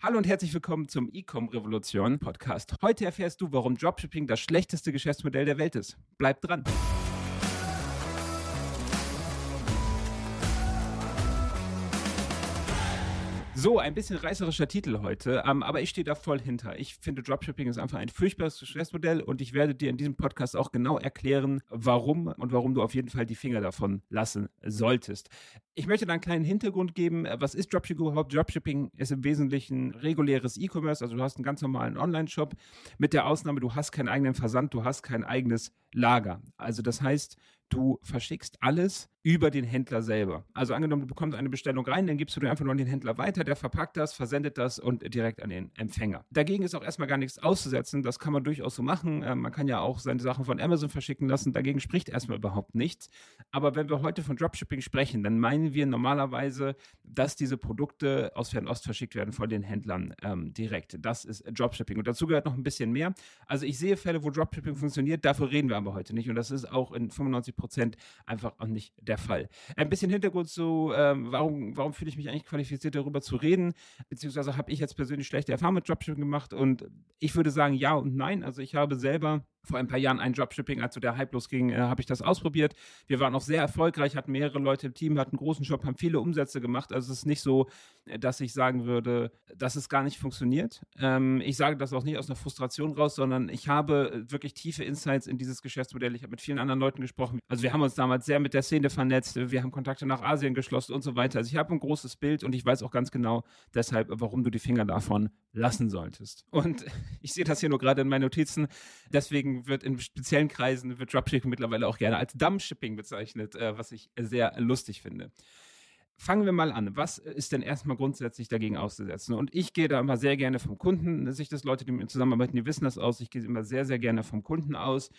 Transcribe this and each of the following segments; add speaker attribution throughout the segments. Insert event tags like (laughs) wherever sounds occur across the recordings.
Speaker 1: Hallo und herzlich willkommen zum Ecom Revolution Podcast. Heute erfährst du, warum Dropshipping das schlechteste Geschäftsmodell der Welt ist. Bleib dran. So, ein bisschen reißerischer Titel heute, ähm, aber ich stehe da voll hinter. Ich finde, Dropshipping ist einfach ein furchtbares Geschäftsmodell und ich werde dir in diesem Podcast auch genau erklären, warum und warum du auf jeden Fall die Finger davon lassen solltest. Ich möchte da einen kleinen Hintergrund geben. Was ist Dropshipping überhaupt? Dropshipping ist im Wesentlichen reguläres E-Commerce, also du hast einen ganz normalen Online-Shop mit der Ausnahme, du hast keinen eigenen Versand, du hast kein eigenes Lager. Also das heißt, du verschickst alles über den Händler selber. Also angenommen, du bekommst eine Bestellung rein, dann gibst du dir einfach nur an den Händler weiter, der verpackt das, versendet das und direkt an den Empfänger. Dagegen ist auch erstmal gar nichts auszusetzen, das kann man durchaus so machen. Äh, man kann ja auch seine Sachen von Amazon verschicken lassen, dagegen spricht erstmal überhaupt nichts. Aber wenn wir heute von Dropshipping sprechen, dann meinen wir normalerweise, dass diese Produkte aus Fernost verschickt werden von den Händlern ähm, direkt. Das ist Dropshipping. Und dazu gehört noch ein bisschen mehr. Also ich sehe Fälle, wo Dropshipping funktioniert, dafür reden wir aber heute nicht. Und das ist auch in 95 Prozent einfach auch nicht der Fall. Ein bisschen Hintergrund zu, ähm, warum, warum fühle ich mich eigentlich qualifiziert, darüber zu reden, beziehungsweise habe ich jetzt persönlich schlechte Erfahrungen mit Dropshipping gemacht und ich würde sagen ja und nein. Also ich habe selber vor ein paar Jahren ein Dropshipping, als so der Hype losging, äh, habe ich das ausprobiert. Wir waren auch sehr erfolgreich, hatten mehrere Leute im Team, hatten einen großen Job, haben viele Umsätze gemacht. Also es ist nicht so, äh, dass ich sagen würde, dass es gar nicht funktioniert. Ähm, ich sage das auch nicht aus einer Frustration raus, sondern ich habe wirklich tiefe Insights in dieses Geschäftsmodell. Ich habe mit vielen anderen Leuten gesprochen. Also wir haben uns damals sehr mit der Szene vernetzt, wir haben Kontakte nach Asien geschlossen und so weiter. Also ich habe ein großes Bild und ich weiß auch ganz genau deshalb, warum du die Finger davon lassen solltest. Und (laughs) ich sehe das hier nur gerade in meinen Notizen. Deswegen wird in speziellen Kreisen wird Dropshipping mittlerweile auch gerne als Dumpshipping bezeichnet, äh, was ich sehr lustig finde. Fangen wir mal an. Was ist denn erstmal grundsätzlich dagegen auszusetzen? Und ich gehe da immer sehr gerne vom Kunden, sich das Leute, die mit mir zusammenarbeiten, die wissen das aus. Ich gehe immer sehr, sehr gerne vom Kunden aus.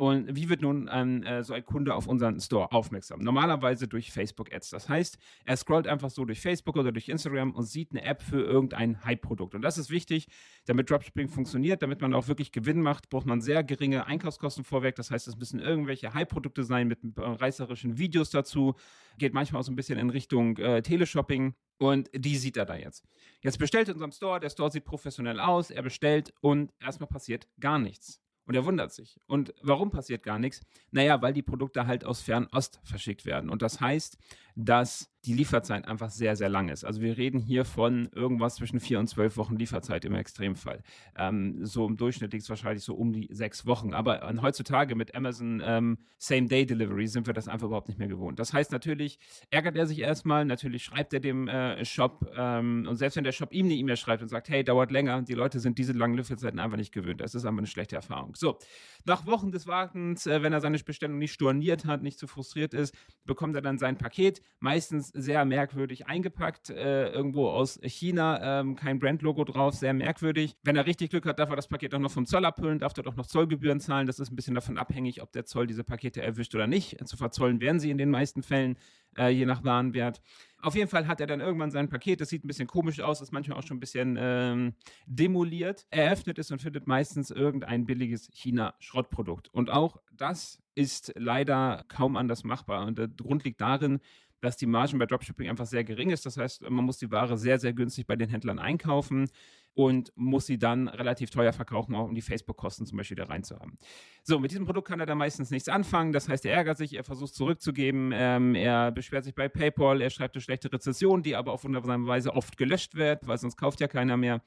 Speaker 1: Und wie wird nun ein, äh, so ein Kunde auf unseren Store aufmerksam? Normalerweise durch Facebook-Ads. Das heißt, er scrollt einfach so durch Facebook oder durch Instagram und sieht eine App für irgendein Hype-Produkt. Und das ist wichtig, damit Dropshipping funktioniert, damit man auch wirklich Gewinn macht, braucht man sehr geringe Einkaufskosten vorweg. Das heißt, es müssen irgendwelche Hype-Produkte sein mit reißerischen Videos dazu. Geht manchmal auch so ein bisschen in Richtung äh, Teleshopping. Und die sieht er da jetzt. Jetzt bestellt er in unserem Store, der Store sieht professionell aus, er bestellt und erstmal passiert gar nichts. Und er wundert sich. Und warum passiert gar nichts? Naja, weil die Produkte halt aus Fernost verschickt werden. Und das heißt, dass die Lieferzeit einfach sehr, sehr lang ist. Also wir reden hier von irgendwas zwischen vier und zwölf Wochen Lieferzeit im Extremfall. Ähm, so im Durchschnitt liegt es wahrscheinlich so um die sechs Wochen. Aber äh, heutzutage mit Amazon ähm, Same-Day-Delivery sind wir das einfach überhaupt nicht mehr gewohnt. Das heißt natürlich, ärgert er sich erstmal, natürlich schreibt er dem äh, Shop ähm, und selbst wenn der Shop ihm eine E-Mail schreibt und sagt, hey, dauert länger, die Leute sind diese langen Lieferzeiten einfach nicht gewöhnt. Das ist einfach eine schlechte Erfahrung. So, nach Wochen des Wartens, äh, wenn er seine Bestellung nicht storniert hat, nicht zu frustriert ist, bekommt er dann sein Paket, meistens sehr merkwürdig eingepackt, äh, irgendwo aus China, ähm, kein Brandlogo drauf, sehr merkwürdig. Wenn er richtig Glück hat, darf er das Paket auch noch vom Zoll abholen, darf dort auch noch Zollgebühren zahlen. Das ist ein bisschen davon abhängig, ob der Zoll diese Pakete erwischt oder nicht. Zu verzollen werden sie in den meisten Fällen, äh, je nach Warenwert. Auf jeden Fall hat er dann irgendwann sein Paket, das sieht ein bisschen komisch aus, ist manchmal auch schon ein bisschen ähm, demoliert. Er öffnet es und findet meistens irgendein billiges China-Schrottprodukt. Und auch das ist leider kaum anders machbar. Und der Grund liegt darin, dass die Margen bei Dropshipping einfach sehr gering ist. Das heißt, man muss die Ware sehr, sehr günstig bei den Händlern einkaufen und muss sie dann relativ teuer verkaufen, auch um die Facebook-Kosten zum Beispiel da reinzuhaben. So, mit diesem Produkt kann er dann meistens nichts anfangen. Das heißt, er ärgert sich, er versucht zurückzugeben, ähm, er beschwert sich bei PayPal, er schreibt eine schlechte Rezession, die aber auf wundersame Weise oft gelöscht wird, weil sonst kauft ja keiner mehr.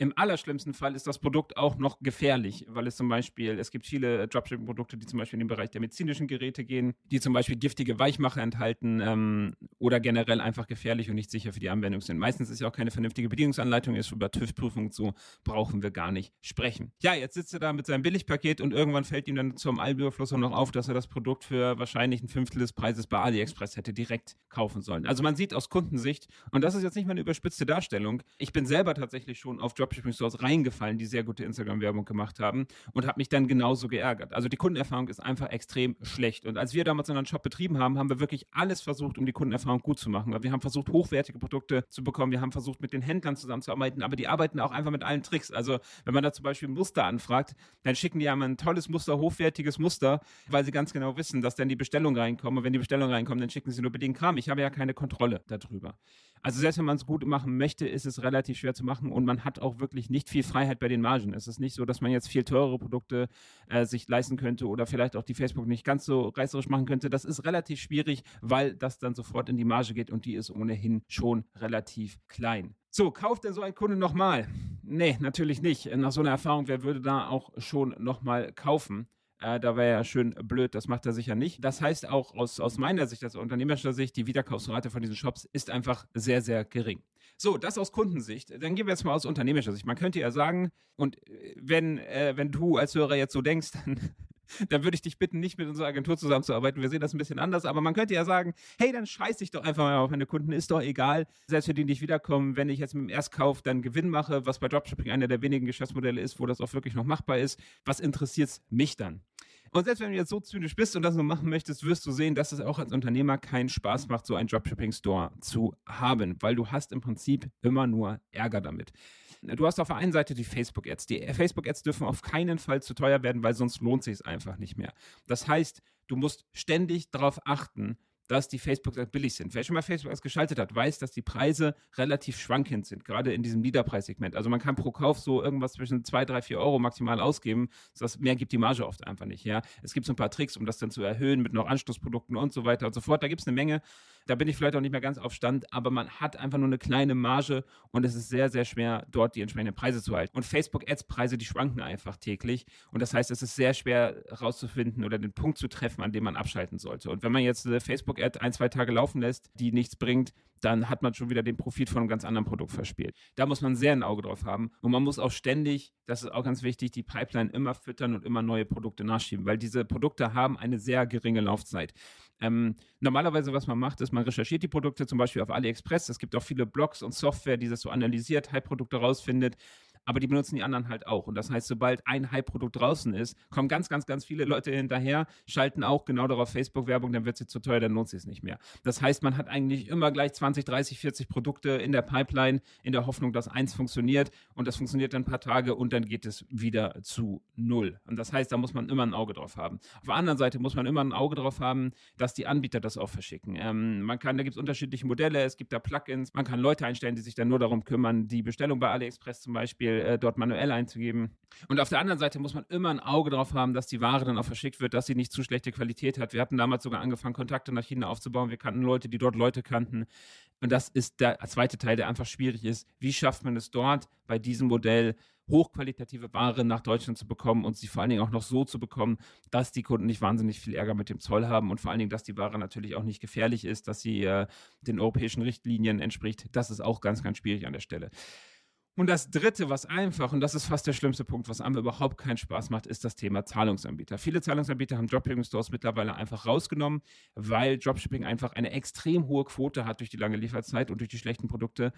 Speaker 1: Im allerschlimmsten Fall ist das Produkt auch noch gefährlich, weil es zum Beispiel, es gibt viele Dropshipping-Produkte, die zum Beispiel in den Bereich der medizinischen Geräte gehen, die zum Beispiel giftige Weichmacher enthalten ähm, oder generell einfach gefährlich und nicht sicher für die Anwendung sind. Meistens ist ja auch keine vernünftige Bedienungsanleitung, ist über TÜV-Prüfung so, brauchen wir gar nicht sprechen. Ja, jetzt sitzt er da mit seinem Billigpaket und irgendwann fällt ihm dann zum Allüberfluss auch noch auf, dass er das Produkt für wahrscheinlich ein Fünftel des Preises bei AliExpress hätte direkt kaufen sollen. Also man sieht aus Kundensicht, und das ist jetzt nicht mal eine überspitzte Darstellung, ich bin selber tatsächlich schon auf Dropshipping Dropshipping-Stores reingefallen, die sehr gute Instagram-Werbung gemacht haben und habe mich dann genauso geärgert. Also die Kundenerfahrung ist einfach extrem schlecht. Und als wir damals unseren Shop betrieben haben, haben wir wirklich alles versucht, um die Kundenerfahrung gut zu machen. Wir haben versucht, hochwertige Produkte zu bekommen. Wir haben versucht, mit den Händlern zusammenzuarbeiten, aber die arbeiten auch einfach mit allen Tricks. Also wenn man da zum Beispiel ein Muster anfragt, dann schicken die ja mal ein tolles Muster, hochwertiges Muster, weil sie ganz genau wissen, dass dann die Bestellung reinkommt. Und wenn die Bestellung reinkommt, dann schicken sie nur bedingt Kram. Ich habe ja keine Kontrolle darüber. Also selbst wenn man es gut machen möchte, ist es relativ schwer zu machen und man hat auch wirklich nicht viel Freiheit bei den Margen. Es ist nicht so, dass man jetzt viel teurere Produkte äh, sich leisten könnte oder vielleicht auch die Facebook nicht ganz so reißerisch machen könnte. Das ist relativ schwierig, weil das dann sofort in die Marge geht und die ist ohnehin schon relativ klein. So, kauft denn so ein Kunde nochmal? Nee, natürlich nicht. Nach so einer Erfahrung, wer würde da auch schon nochmal kaufen? Äh, da wäre ja schön blöd, das macht er sicher nicht. Das heißt auch aus, aus meiner Sicht, aus unternehmerischer Sicht, die Wiederkaufsrate von diesen Shops ist einfach sehr, sehr gering. So, das aus Kundensicht. Dann gehen wir jetzt mal aus unternehmerischer Sicht. Man könnte ja sagen, und äh, wenn, äh, wenn du als Hörer jetzt so denkst, (laughs) dann dann würde ich dich bitten, nicht mit unserer Agentur zusammenzuarbeiten. Wir sehen das ein bisschen anders, aber man könnte ja sagen, hey, dann scheiß ich doch einfach mal auf meine Kunden, ist doch egal, selbst wenn die nicht wiederkommen, wenn ich jetzt mit dem Erstkauf dann Gewinn mache, was bei Dropshipping einer der wenigen Geschäftsmodelle ist, wo das auch wirklich noch machbar ist, was interessiert es mich dann? Und selbst wenn du jetzt so zynisch bist und das nur machen möchtest, wirst du sehen, dass es auch als Unternehmer keinen Spaß macht, so einen Dropshipping-Store zu haben, weil du hast im Prinzip immer nur Ärger damit. Du hast auf der einen Seite die Facebook-Ads. Die Facebook-Ads dürfen auf keinen Fall zu teuer werden, weil sonst lohnt sich es einfach nicht mehr. Das heißt, du musst ständig darauf achten, dass die Facebook-Ads billig sind. Wer schon mal Facebook-Ads geschaltet hat, weiß, dass die Preise relativ schwankend sind, gerade in diesem Niederpreissegment. Also man kann pro Kauf so irgendwas zwischen 2, 3, 4 Euro maximal ausgeben. Das mehr gibt die Marge oft einfach nicht. Ja? Es gibt so ein paar Tricks, um das dann zu erhöhen mit noch Anschlussprodukten und so weiter und so fort. Da gibt es eine Menge. Da bin ich vielleicht auch nicht mehr ganz auf Stand, aber man hat einfach nur eine kleine Marge und es ist sehr, sehr schwer, dort die entsprechenden Preise zu halten. Und Facebook-Ads-Preise, die schwanken einfach täglich. Und das heißt, es ist sehr schwer herauszufinden oder den Punkt zu treffen, an dem man abschalten sollte. Und wenn man jetzt eine Facebook-Ad ein, zwei Tage laufen lässt, die nichts bringt, dann hat man schon wieder den Profit von einem ganz anderen Produkt verspielt. Da muss man sehr ein Auge drauf haben. Und man muss auch ständig, das ist auch ganz wichtig, die Pipeline immer füttern und immer neue Produkte nachschieben, weil diese Produkte haben eine sehr geringe Laufzeit. Ähm, normalerweise, was man macht, ist, man recherchiert die Produkte zum Beispiel auf AliExpress. Es gibt auch viele Blogs und Software, die das so analysiert, Hype-Produkte rausfindet aber die benutzen die anderen halt auch. Und das heißt, sobald ein Hype-Produkt draußen ist, kommen ganz, ganz, ganz viele Leute hinterher, schalten auch genau darauf Facebook-Werbung, dann wird sie zu teuer, dann lohnt sie es nicht mehr. Das heißt, man hat eigentlich immer gleich 20, 30, 40 Produkte in der Pipeline, in der Hoffnung, dass eins funktioniert und das funktioniert dann ein paar Tage und dann geht es wieder zu null. Und das heißt, da muss man immer ein Auge drauf haben. Auf der anderen Seite muss man immer ein Auge drauf haben, dass die Anbieter das auch verschicken. Ähm, man kann, da gibt es unterschiedliche Modelle, es gibt da Plugins, man kann Leute einstellen, die sich dann nur darum kümmern, die Bestellung bei AliExpress zum Beispiel äh, dort manuell einzugeben. Und auf der anderen Seite muss man immer ein Auge drauf haben, dass die Ware dann auch verschickt wird, dass sie nicht zu schlechte Qualität hat. Wir hatten damals sogar angefangen, Kontakte nach China aufzubauen. Wir kannten Leute, die dort Leute kannten. Und das ist der zweite Teil, der einfach schwierig ist. Wie schafft man es dort bei diesem Modell, hochqualitative Ware nach Deutschland zu bekommen und sie vor allen Dingen auch noch so zu bekommen, dass die Kunden nicht wahnsinnig viel Ärger mit dem Zoll haben und vor allen Dingen, dass die Ware natürlich auch nicht gefährlich ist, dass sie äh, den europäischen Richtlinien entspricht. Das ist auch ganz, ganz schwierig an der Stelle. Und das Dritte, was einfach, und das ist fast der schlimmste Punkt, was einem überhaupt keinen Spaß macht, ist das Thema Zahlungsanbieter. Viele Zahlungsanbieter haben Dropshipping-Stores mittlerweile einfach rausgenommen, weil Dropshipping einfach eine extrem hohe Quote hat durch die lange Lieferzeit und durch die schlechten Produkte,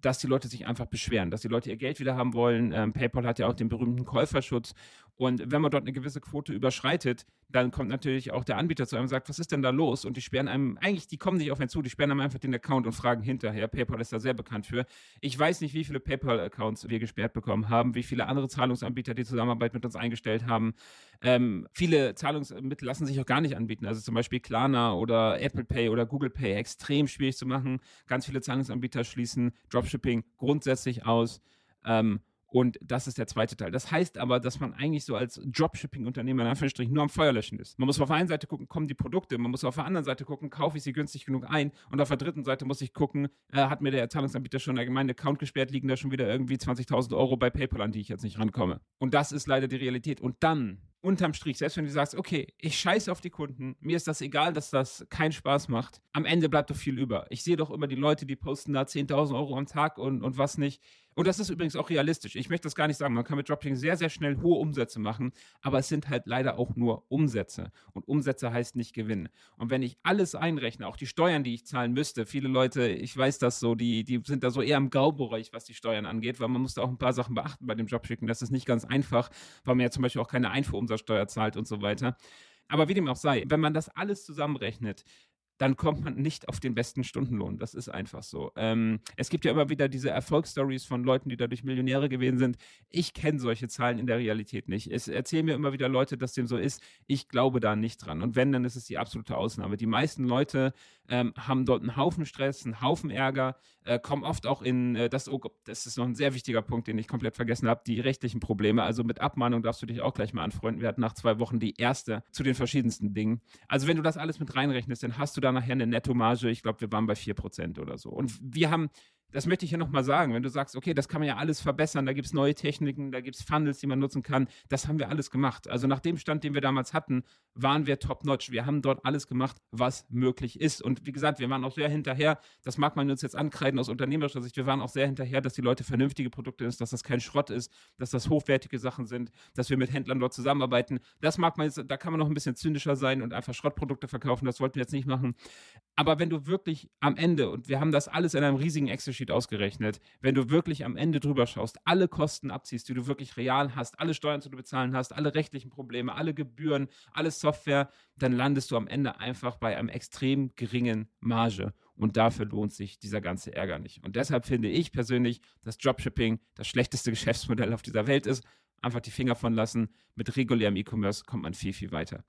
Speaker 1: dass die Leute sich einfach beschweren, dass die Leute ihr Geld wieder haben wollen. Ähm, PayPal hat ja auch den berühmten Käuferschutz. Und wenn man dort eine gewisse Quote überschreitet, dann kommt natürlich auch der Anbieter zu einem und sagt, was ist denn da los? Und die sperren einem, eigentlich, die kommen nicht auf einen zu, die sperren einem einfach den Account und fragen hinterher. PayPal ist da sehr bekannt für. Ich weiß nicht, wie viele PayPal-Accounts wir gesperrt bekommen haben, wie viele andere Zahlungsanbieter die Zusammenarbeit mit uns eingestellt haben. Ähm, viele Zahlungsmittel lassen sich auch gar nicht anbieten. Also zum Beispiel Klarna oder Apple Pay oder Google Pay, extrem schwierig zu machen. Ganz viele Zahlungsanbieter schließen Dropshipping grundsätzlich aus. Ähm, und das ist der zweite Teil. Das heißt aber, dass man eigentlich so als Dropshipping-Unternehmer in Anführungsstrichen nur am Feuer löschen ist. Man muss auf der einen Seite gucken, kommen die Produkte, man muss auf der anderen Seite gucken, kaufe ich sie günstig genug ein und auf der dritten Seite muss ich gucken, äh, hat mir der Zahlungsanbieter schon allgemein Account gesperrt, liegen da schon wieder irgendwie 20.000 Euro bei PayPal, an die ich jetzt nicht rankomme. Und das ist leider die Realität. Und dann unterm Strich, selbst wenn du sagst, okay, ich scheiße auf die Kunden, mir ist das egal, dass das keinen Spaß macht, am Ende bleibt doch viel über. Ich sehe doch immer die Leute, die posten da 10.000 Euro am Tag und, und was nicht. Und das ist übrigens auch realistisch. Ich möchte das gar nicht sagen. Man kann mit Dropshipping sehr, sehr schnell hohe Umsätze machen, aber es sind halt leider auch nur Umsätze. Und Umsätze heißt nicht Gewinn. Und wenn ich alles einrechne, auch die Steuern, die ich zahlen müsste, viele Leute, ich weiß das so, die, die sind da so eher im Graubereich, was die Steuern angeht, weil man muss da auch ein paar Sachen beachten bei dem Dropshipping. Das ist nicht ganz einfach, weil man ja zum Beispiel auch keine Einfuhrumsatzsteuer zahlt und so weiter. Aber wie dem auch sei, wenn man das alles zusammenrechnet, dann kommt man nicht auf den besten Stundenlohn. Das ist einfach so. Ähm, es gibt ja immer wieder diese Erfolgsstories von Leuten, die dadurch Millionäre gewesen sind. Ich kenne solche Zahlen in der Realität nicht. Es erzählen mir immer wieder Leute, dass dem so ist. Ich glaube da nicht dran. Und wenn, dann ist es die absolute Ausnahme. Die meisten Leute ähm, haben dort einen Haufen Stress, einen Haufen Ärger, äh, kommen oft auch in, äh, das, oh, das ist noch ein sehr wichtiger Punkt, den ich komplett vergessen habe, die rechtlichen Probleme. Also mit Abmahnung darfst du dich auch gleich mal anfreunden. Wir hatten nach zwei Wochen die erste zu den verschiedensten Dingen. Also wenn du das alles mit reinrechnest, dann hast du da nachher eine Nettomarge, ich glaube, wir waren bei 4% oder so. Und wir haben das möchte ich ja nochmal sagen, wenn du sagst, okay, das kann man ja alles verbessern, da gibt es neue Techniken, da gibt es Funnels, die man nutzen kann, das haben wir alles gemacht. Also nach dem Stand, den wir damals hatten, waren wir top-notch. Wir haben dort alles gemacht, was möglich ist. Und wie gesagt, wir waren auch sehr hinterher, das mag man uns jetzt ankreiden aus unternehmerischer Sicht, wir waren auch sehr hinterher, dass die Leute vernünftige Produkte ist, dass das kein Schrott ist, dass das hochwertige Sachen sind, dass wir mit Händlern dort zusammenarbeiten. Das mag man jetzt, da kann man noch ein bisschen zynischer sein und einfach Schrottprodukte verkaufen, das wollten wir jetzt nicht machen. Aber wenn du wirklich am Ende, und wir haben das alles in einem riesigen Excel-Sheet ausgerechnet, wenn du wirklich am Ende drüber schaust, alle Kosten abziehst, die du wirklich real hast, alle Steuern, die du bezahlen hast, alle rechtlichen Probleme, alle Gebühren, alle Software, dann landest du am Ende einfach bei einem extrem geringen Marge. Und dafür lohnt sich dieser ganze Ärger nicht. Und deshalb finde ich persönlich, dass Dropshipping das schlechteste (laughs) Geschäftsmodell auf dieser Welt ist. Einfach die Finger von lassen. Mit regulärem E-Commerce kommt man viel, viel weiter.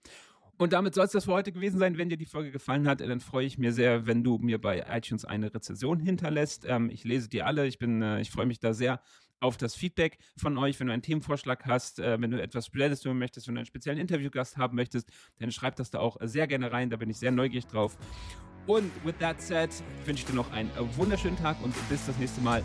Speaker 1: Und damit soll es das für heute gewesen sein. Wenn dir die Folge gefallen hat, dann freue ich mich sehr, wenn du mir bei iTunes eine Rezension hinterlässt. Ähm, ich lese die alle. Ich bin, äh, ich freue mich da sehr auf das Feedback von euch. Wenn du einen Themenvorschlag hast, äh, wenn du etwas Spezielles tun möchtest, wenn du einen speziellen Interviewgast haben möchtest, dann schreib das da auch sehr gerne rein. Da bin ich sehr neugierig drauf. Und with that said, wünsche ich dir noch einen wunderschönen Tag und bis das nächste Mal.